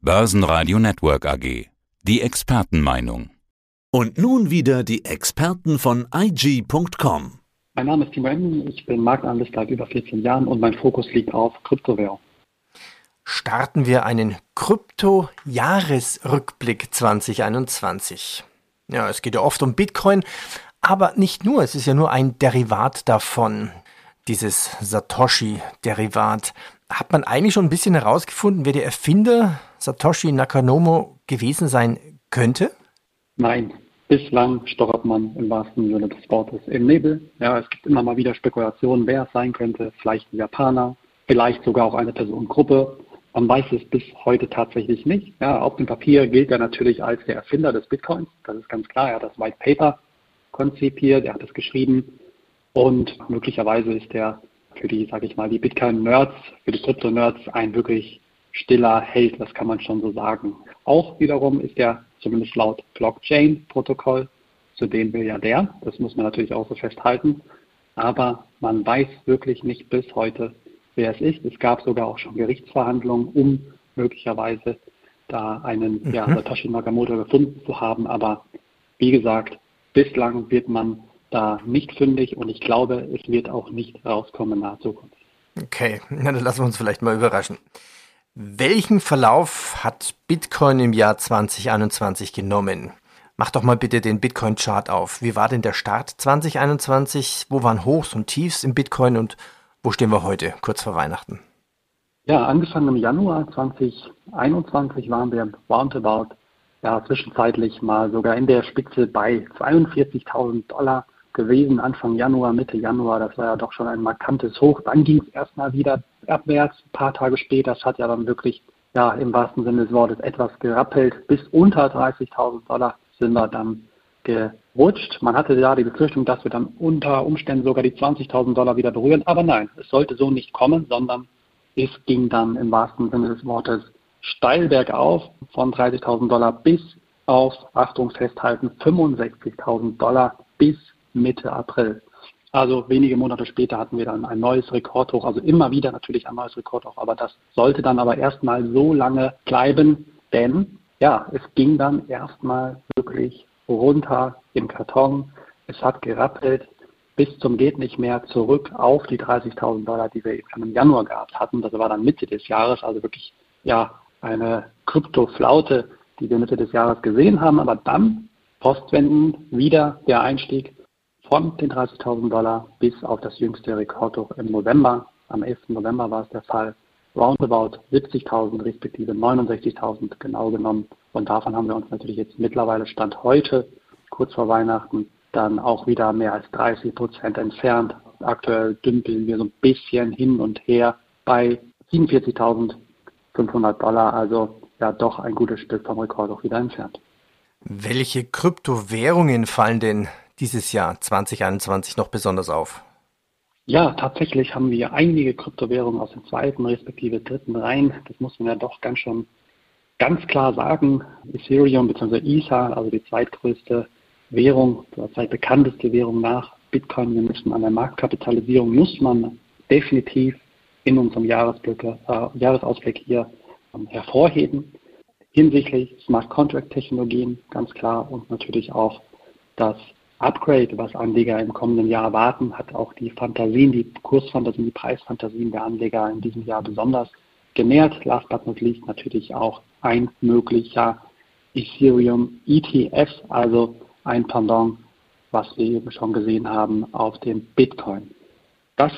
Börsenradio Network AG. Die Expertenmeinung. Und nun wieder die Experten von IG.com. Mein Name ist Timo Emden, ich bin Marktanalyst seit über 14 Jahren und mein Fokus liegt auf Kryptowährung. Starten wir einen Krypto-Jahresrückblick 2021. Ja, es geht ja oft um Bitcoin, aber nicht nur, es ist ja nur ein Derivat davon, dieses Satoshi-Derivat. Hat man eigentlich schon ein bisschen herausgefunden, wer der Erfinder Satoshi Nakamoto gewesen sein könnte? Nein, bislang stochert man im wahrsten Sinne des Wortes im Nebel. Ja, es gibt immer mal wieder Spekulationen, wer es sein könnte. Vielleicht ein Japaner, vielleicht sogar auch eine Personengruppe. Man weiß es bis heute tatsächlich nicht. Ja, auf dem Papier gilt er natürlich als der Erfinder des Bitcoins. Das ist ganz klar. Er hat das White Paper konzipiert, er hat es geschrieben und möglicherweise ist er für die, sage ich mal, die Bitcoin-Nerds, für die Krypto-Nerds ein wirklich stiller Held, das kann man schon so sagen. Auch wiederum ist er zumindest laut Blockchain-Protokoll, zu dem will ja der, das muss man natürlich auch so festhalten, aber man weiß wirklich nicht bis heute, wer es ist. Es gab sogar auch schon Gerichtsverhandlungen, um möglicherweise da einen mhm. ja, Satoshi Nakamoto gefunden zu haben, aber wie gesagt, bislang wird man da nicht fündig und ich glaube, es wird auch nicht rauskommen in naher Zukunft. Okay, na, dann lassen wir uns vielleicht mal überraschen. Welchen Verlauf hat Bitcoin im Jahr 2021 genommen? Mach doch mal bitte den Bitcoin-Chart auf. Wie war denn der Start 2021? Wo waren Hochs und Tiefs im Bitcoin und wo stehen wir heute, kurz vor Weihnachten? Ja, angefangen im Januar 2021 waren wir roundabout ja, zwischenzeitlich mal sogar in der Spitze bei 42.000 Dollar gewesen, Anfang Januar, Mitte Januar. Das war ja doch schon ein markantes Hoch. Dann ging es erstmal wieder abwärts. Ein paar Tage später, das hat ja dann wirklich, ja, im wahrsten Sinne des Wortes etwas gerappelt. Bis unter 30.000 Dollar sind wir dann gerutscht. Man hatte ja die Befürchtung, dass wir dann unter Umständen sogar die 20.000 Dollar wieder berühren. Aber nein, es sollte so nicht kommen, sondern es ging dann im wahrsten Sinne des Wortes steil bergauf von 30.000 Dollar bis auf, Achtung festhalten, 65.000 Dollar bis Mitte April. Also wenige Monate später hatten wir dann ein neues Rekordhoch, also immer wieder natürlich ein neues Rekordhoch, aber das sollte dann aber erstmal so lange bleiben, denn ja, es ging dann erstmal wirklich runter im Karton. Es hat gerappelt bis zum geht nicht mehr zurück auf die 30.000 Dollar, die wir im Januar gehabt hatten. Das war dann Mitte des Jahres, also wirklich ja eine Kryptoflaute, die wir Mitte des Jahres gesehen haben, aber dann postwenden wieder der Einstieg von den 30.000 Dollar bis auf das jüngste Rekordhoch im November. Am 11. November war es der Fall. Roundabout 70.000 respektive 69.000 genau genommen. Und davon haben wir uns natürlich jetzt mittlerweile Stand heute, kurz vor Weihnachten, dann auch wieder mehr als 30 Prozent entfernt. Aktuell dümpeln wir so ein bisschen hin und her bei 47.500 Dollar, also ja doch ein gutes Stück vom Rekord auch wieder entfernt. Welche Kryptowährungen fallen denn dieses Jahr 2021 noch besonders auf? Ja, tatsächlich haben wir einige Kryptowährungen aus dem zweiten respektive dritten Reihen. Das muss man ja doch ganz schon ganz klar sagen. Ethereum bzw. Ether, also die zweitgrößte Währung, die zweitbekannteste Währung nach Bitcoin gemessen an der Marktkapitalisierung, muss man definitiv in unserem Jahresblick, äh, Jahresausblick hier ähm, hervorheben. Hinsichtlich Smart Contract Technologien ganz klar und natürlich auch das Upgrade, was Anleger im kommenden Jahr erwarten, hat auch die Fantasien, die Kursfantasien, die Preisfantasien der Anleger in diesem Jahr besonders genährt. Last but not least natürlich auch ein möglicher Ethereum ETF, also ein Pendant, was wir eben schon gesehen haben auf dem Bitcoin. Das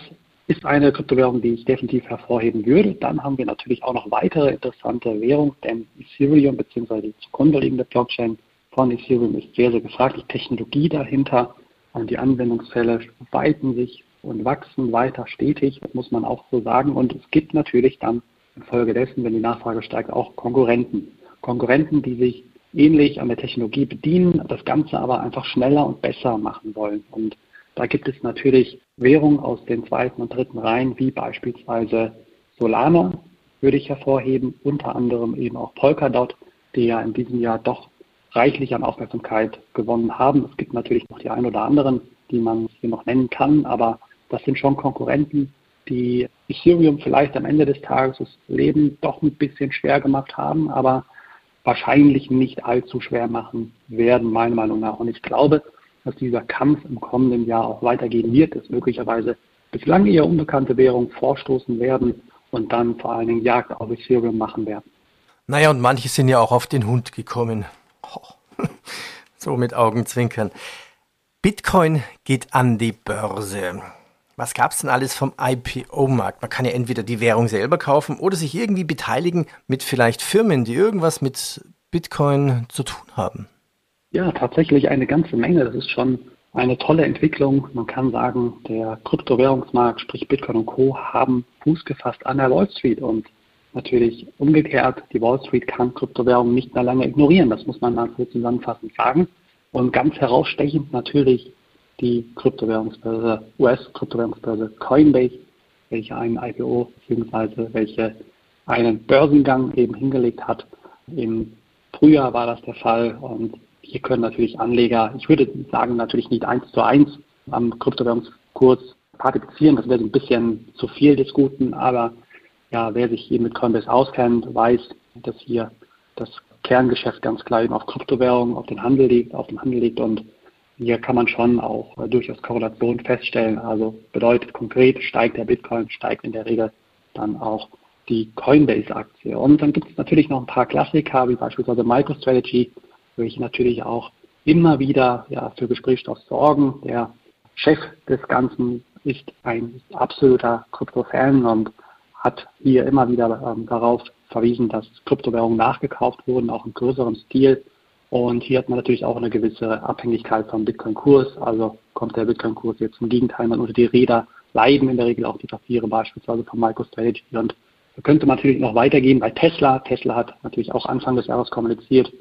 ist eine Kryptowährung, die ich definitiv hervorheben würde. Dann haben wir natürlich auch noch weitere interessante Währungen, denn Ethereum bzw. die zugrunde liegende Blockchain von Ethereum ist sehr, sehr gefragt. Die Technologie dahinter und die Anwendungsfälle weiten sich und wachsen weiter stetig, das muss man auch so sagen. Und es gibt natürlich dann infolgedessen, wenn die Nachfrage steigt, auch Konkurrenten. Konkurrenten, die sich ähnlich an der Technologie bedienen, das Ganze aber einfach schneller und besser machen wollen. Und da gibt es natürlich Währungen aus den zweiten und dritten Reihen, wie beispielsweise Solana, würde ich hervorheben, unter anderem eben auch Polkadot, die ja in diesem Jahr doch reichlich an Aufmerksamkeit gewonnen haben. Es gibt natürlich noch die ein oder anderen, die man hier noch nennen kann, aber das sind schon Konkurrenten, die Ethereum vielleicht am Ende des Tages das Leben doch ein bisschen schwer gemacht haben, aber wahrscheinlich nicht allzu schwer machen werden, meiner Meinung nach. Und ich glaube, dass dieser Kampf im kommenden Jahr auch weitergehen wird, dass möglicherweise bislang eher unbekannte Währungen vorstoßen werden und dann vor allen Dingen Jagd auf Ethereum machen werden. Naja, und manche sind ja auch auf den Hund gekommen. so mit Augenzwinkern. Bitcoin geht an die Börse. Was gab es denn alles vom IPO-Markt? Man kann ja entweder die Währung selber kaufen oder sich irgendwie beteiligen mit vielleicht Firmen, die irgendwas mit Bitcoin zu tun haben. Ja, tatsächlich eine ganze Menge. Das ist schon eine tolle Entwicklung. Man kann sagen, der Kryptowährungsmarkt, sprich Bitcoin und Co., haben Fuß gefasst an der Wall Street und natürlich umgekehrt, die Wall Street kann Kryptowährungen nicht mehr lange ignorieren. Das muss man mal so zusammenfassend sagen. Und ganz herausstechend natürlich die Kryptowährungsbörse, US-Kryptowährungsbörse Coinbase, welche einen IPO bzw. welche einen Börsengang eben hingelegt hat. Im Frühjahr war das der Fall und hier können natürlich Anleger, ich würde sagen natürlich nicht eins zu eins am Kryptowährungskurs partizipieren, das wäre ein bisschen zu viel des Guten, aber ja, wer sich hier mit Coinbase auskennt, weiß, dass hier das Kerngeschäft ganz klar eben auf Kryptowährungen, auf den Handel liegt, auf dem Handel liegt und hier kann man schon auch äh, durchaus Korrelation feststellen. Also bedeutet konkret, steigt der Bitcoin, steigt in der Regel dann auch die Coinbase-Aktie. Und dann gibt es natürlich noch ein paar Klassiker, wie beispielsweise MicroStrategy, welche natürlich auch immer wieder ja, für Gesprächsstoff sorgen. Der Chef des Ganzen ist ein absoluter Krypto-Fan und hat hier immer wieder ähm, darauf verwiesen, dass Kryptowährungen nachgekauft wurden, auch im größeren Stil. Und hier hat man natürlich auch eine gewisse Abhängigkeit vom Bitcoin-Kurs. Also kommt der Bitcoin-Kurs jetzt zum Gegenteil man unter die Räder, leiden in der Regel auch die Papiere beispielsweise von MicroStrategy. Und da könnte man natürlich noch weitergehen bei Tesla. Tesla hat natürlich auch Anfang des Jahres kommuniziert,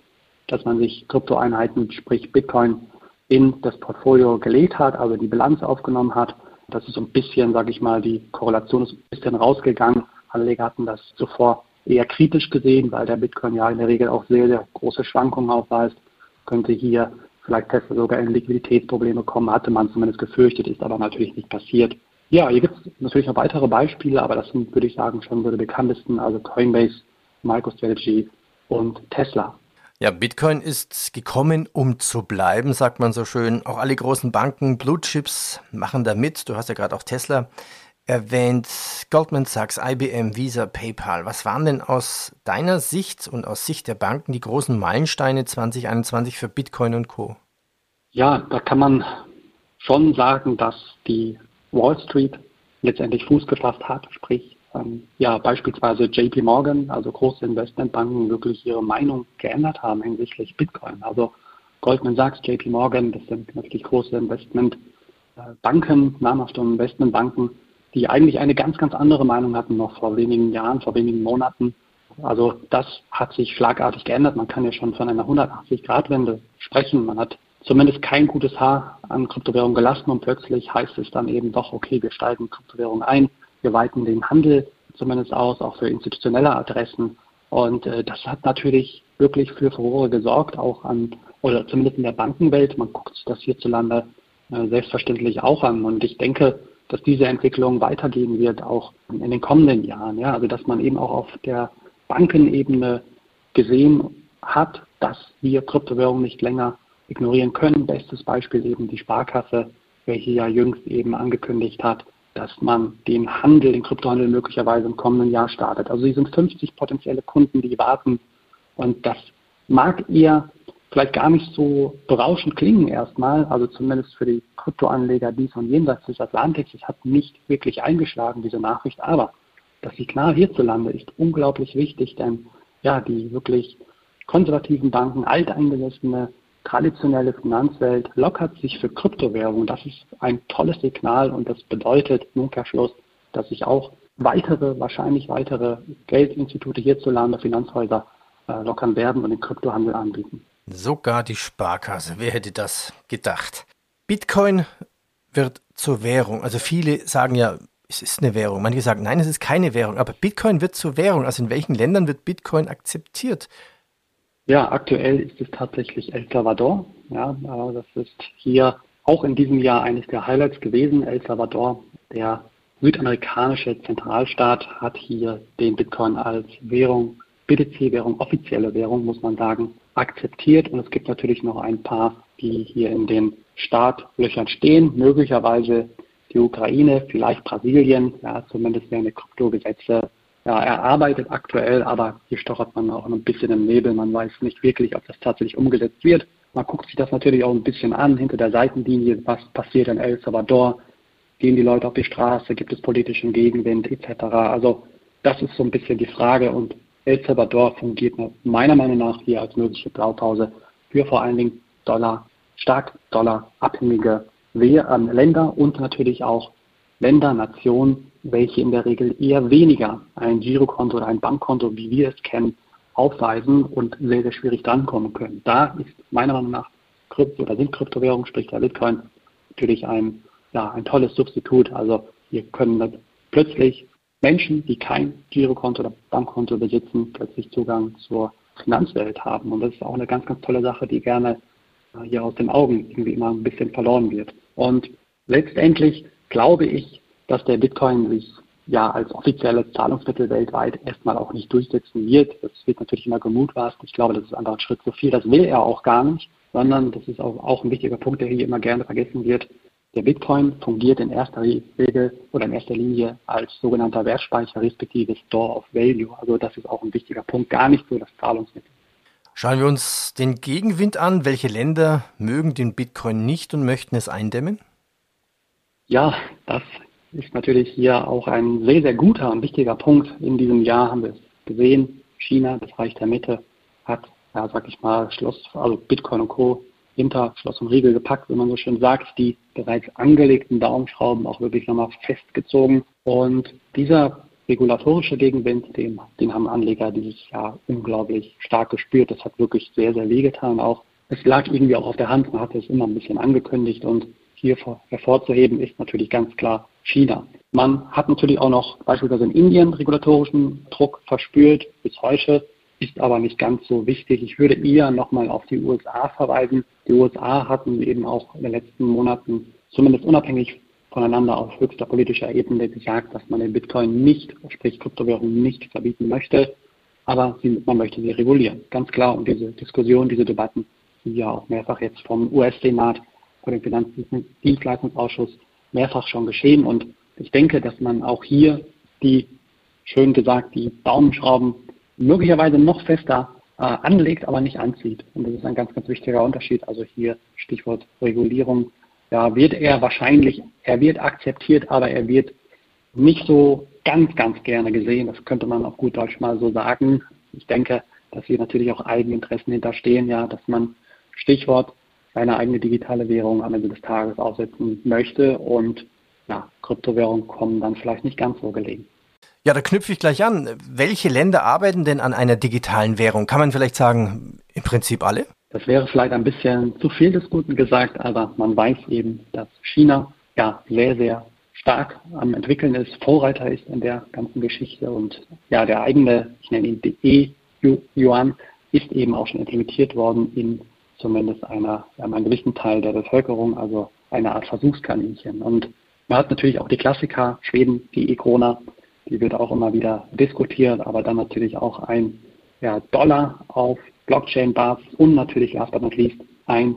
dass man sich Kryptoeinheiten, sprich Bitcoin, in das Portfolio gelegt hat, also die Bilanz aufgenommen hat. Das ist so ein bisschen, sage ich mal, die Korrelation ist ein bisschen rausgegangen. Anleger hatten das zuvor eher kritisch gesehen, weil der Bitcoin ja in der Regel auch sehr, sehr große Schwankungen aufweist. Könnte hier vielleicht Tesla sogar in Liquiditätsprobleme kommen, hatte man zumindest gefürchtet, ist aber natürlich nicht passiert. Ja, hier gibt es natürlich noch weitere Beispiele, aber das sind, würde ich sagen, schon so die bekanntesten, also Coinbase, MicroStrategy und Tesla. Ja, Bitcoin ist gekommen, um zu bleiben, sagt man so schön. Auch alle großen Banken, Blue Chips machen da mit. Du hast ja gerade auch Tesla erwähnt. Goldman Sachs, IBM, Visa, PayPal. Was waren denn aus deiner Sicht und aus Sicht der Banken die großen Meilensteine 2021 für Bitcoin und Co? Ja, da kann man schon sagen, dass die Wall Street letztendlich Fuß gefasst hat, sprich ähm, ja beispielsweise JP Morgan, also große Investmentbanken, wirklich ihre Meinung geändert haben hinsichtlich Bitcoin. Also Goldman Sachs, JP Morgan, das sind natürlich große Investmentbanken, namhafte Investmentbanken, die eigentlich eine ganz, ganz andere Meinung hatten noch vor wenigen Jahren, vor wenigen Monaten. Also das hat sich schlagartig geändert. Man kann ja schon von einer 180-Grad-Wende sprechen. Man hat zumindest kein gutes Haar an Kryptowährung gelassen und plötzlich heißt es dann eben doch, okay, wir steigen Kryptowährung ein wir weiten den Handel zumindest aus, auch für institutionelle Adressen. Und äh, das hat natürlich wirklich für Furore gesorgt, auch an, oder zumindest in der Bankenwelt. Man guckt sich das hierzulande äh, selbstverständlich auch an. Und ich denke, dass diese Entwicklung weitergehen wird, auch in den kommenden Jahren. Ja? Also dass man eben auch auf der Bankenebene gesehen hat, dass wir Kryptowährungen nicht länger ignorieren können. Bestes Beispiel eben die Sparkasse, welche ja jüngst eben angekündigt hat, dass man den Handel, den Kryptohandel möglicherweise im kommenden Jahr startet. Also sie sind 50 potenzielle Kunden, die warten. Und das mag eher vielleicht gar nicht so berauschend klingen erstmal, also zumindest für die Kryptoanleger dies und jenseits des Atlantiks. Es hat nicht wirklich eingeschlagen, diese Nachricht, aber das Signal hierzulande ist unglaublich wichtig, denn ja, die wirklich konservativen Banken, alteingesessene traditionelle Finanzwelt lockert sich für Kryptowährungen. Das ist ein tolles Signal und das bedeutet im Umkehrschluss, dass sich auch weitere, wahrscheinlich weitere Geldinstitute hierzulande, Finanzhäuser äh, lockern werden und den Kryptohandel anbieten. Sogar die Sparkasse, wer hätte das gedacht? Bitcoin wird zur Währung. Also viele sagen ja, es ist eine Währung. Manche sagen, nein, es ist keine Währung. Aber Bitcoin wird zur Währung. Also in welchen Ländern wird Bitcoin akzeptiert? Ja, aktuell ist es tatsächlich El Salvador. Ja, das ist hier auch in diesem Jahr eines der Highlights gewesen. El Salvador, der südamerikanische Zentralstaat hat hier den Bitcoin als Währung, BTC-Währung, offizielle Währung, muss man sagen, akzeptiert. Und es gibt natürlich noch ein paar, die hier in den Startlöchern stehen. Möglicherweise die Ukraine, vielleicht Brasilien. Ja, zumindest werden die Kryptogesetze ja, erarbeitet aktuell, aber hier stochert man auch ein bisschen im Nebel. Man weiß nicht wirklich, ob das tatsächlich umgesetzt wird. Man guckt sich das natürlich auch ein bisschen an hinter der Seitenlinie, was passiert in El Salvador, gehen die Leute auf die Straße, gibt es politischen Gegenwind etc. Also das ist so ein bisschen die Frage und El Salvador fungiert meiner Meinung nach hier als mögliche Blaupause für vor allen Dingen Dollar, stark dollarabhängige ähm, Länder und natürlich auch Länder, Nationen, welche in der Regel eher weniger ein Girokonto oder ein Bankkonto, wie wir es kennen, aufweisen und sehr, sehr schwierig drankommen können. Da ist meiner Meinung nach Krypto oder sind Kryptowährungen, sprich der Bitcoin, natürlich ein, ja, ein tolles Substitut. Also hier können plötzlich Menschen, die kein Girokonto oder Bankkonto besitzen, plötzlich Zugang zur Finanzwelt haben. Und das ist auch eine ganz, ganz tolle Sache, die gerne äh, hier aus den Augen irgendwie immer ein bisschen verloren wird. Und letztendlich glaube ich, dass der Bitcoin sich ja als offizielles Zahlungsmittel weltweit erstmal auch nicht durchsetzen wird. Das wird natürlich immer gemutmaßt. Ich glaube, das ist einfach ein Schritt zu viel. Das will er auch gar nicht, sondern das ist auch, auch ein wichtiger Punkt, der hier immer gerne vergessen wird. Der Bitcoin fungiert in erster Regel oder in erster Linie als sogenannter Wertspeicher respektive Store of Value. Also das ist auch ein wichtiger Punkt, gar nicht so das Zahlungsmittel. Schauen wir uns den Gegenwind an. Welche Länder mögen den Bitcoin nicht und möchten es eindämmen? Ja, das ist natürlich hier auch ein sehr, sehr guter und wichtiger Punkt. In diesem Jahr haben wir es gesehen. China, das Reich der Mitte, hat, ja, sag ich mal, Schloss, also Bitcoin und Co. hinter Schloss und Riegel gepackt, wie man so schön sagt, die bereits angelegten Daumenschrauben auch wirklich nochmal festgezogen. Und dieser regulatorische Gegenwind, den, den haben Anleger dieses Jahr unglaublich stark gespürt. Das hat wirklich sehr, sehr wehgetan auch. Es lag irgendwie auch auf der Hand, man hatte es immer ein bisschen angekündigt und hier hervorzuheben ist natürlich ganz klar China. Man hat natürlich auch noch beispielsweise in Indien regulatorischen Druck verspürt bis heute, ist aber nicht ganz so wichtig. Ich würde eher nochmal auf die USA verweisen. Die USA hatten eben auch in den letzten Monaten zumindest unabhängig voneinander auf höchster politischer Ebene gesagt, dass man den Bitcoin nicht, sprich Kryptowährungen nicht verbieten möchte, aber sie, man möchte sie regulieren. Ganz klar. Und diese Diskussion, diese Debatten sind ja auch mehrfach jetzt vom US-Senat, vor dem Finanzdienstleistungsausschuss mehrfach schon geschehen. Und ich denke, dass man auch hier die, schön gesagt, die Daumenschrauben möglicherweise noch fester äh, anlegt, aber nicht anzieht. Und das ist ein ganz, ganz wichtiger Unterschied. Also hier Stichwort Regulierung. Ja, wird er wahrscheinlich, er wird akzeptiert, aber er wird nicht so ganz, ganz gerne gesehen. Das könnte man auf gut Deutsch mal so sagen. Ich denke, dass hier natürlich auch Eigeninteressen hinterstehen, ja, dass man Stichwort seine eigene digitale Währung am Ende des Tages aufsetzen möchte und ja, Kryptowährungen kommen dann vielleicht nicht ganz so gelegen. Ja, da knüpfe ich gleich an. Welche Länder arbeiten denn an einer digitalen Währung? Kann man vielleicht sagen, im Prinzip alle? Das wäre vielleicht ein bisschen zu viel des Guten gesagt, aber man weiß eben, dass China ja sehr, sehr stark am entwickeln ist, Vorreiter ist in der ganzen Geschichte und ja, der eigene, ich nenne ihn E-Yuan, ist eben auch schon implementiert worden in zumindest einer, einem gewissen Teil der Bevölkerung, also eine Art Versuchskaninchen. Und man hat natürlich auch die Klassiker, Schweden, die E-Krona, die wird auch immer wieder diskutiert, aber dann natürlich auch ein ja, Dollar auf Blockchain-Basis und natürlich last but not least ein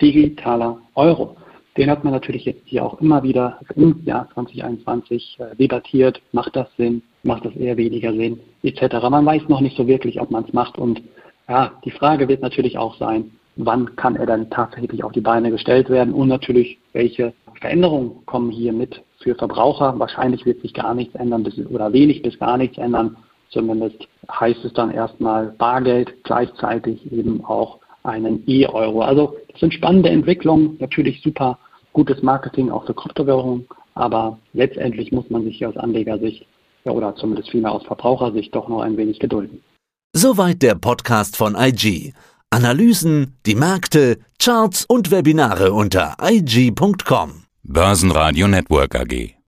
digitaler Euro. Den hat man natürlich jetzt hier auch immer wieder im Jahr 2021 äh, debattiert. Macht das Sinn? Macht das eher weniger Sinn? Etc. Man weiß noch nicht so wirklich, ob man es macht. Und ja, die Frage wird natürlich auch sein, wann kann er dann tatsächlich auf die Beine gestellt werden und natürlich, welche Veränderungen kommen hier mit für Verbraucher. Wahrscheinlich wird sich gar nichts ändern oder wenig bis gar nichts ändern. Zumindest heißt es dann erstmal Bargeld, gleichzeitig eben auch einen E-Euro. Also das sind spannende Entwicklungen, natürlich super gutes Marketing auch für Kryptowährungen, aber letztendlich muss man sich hier aus Anlegersicht ja, oder zumindest vielmehr aus Verbrauchersicht doch noch ein wenig gedulden. Soweit der Podcast von IG. Analysen, die Märkte, Charts und Webinare unter IG.com. Börsenradio Network AG.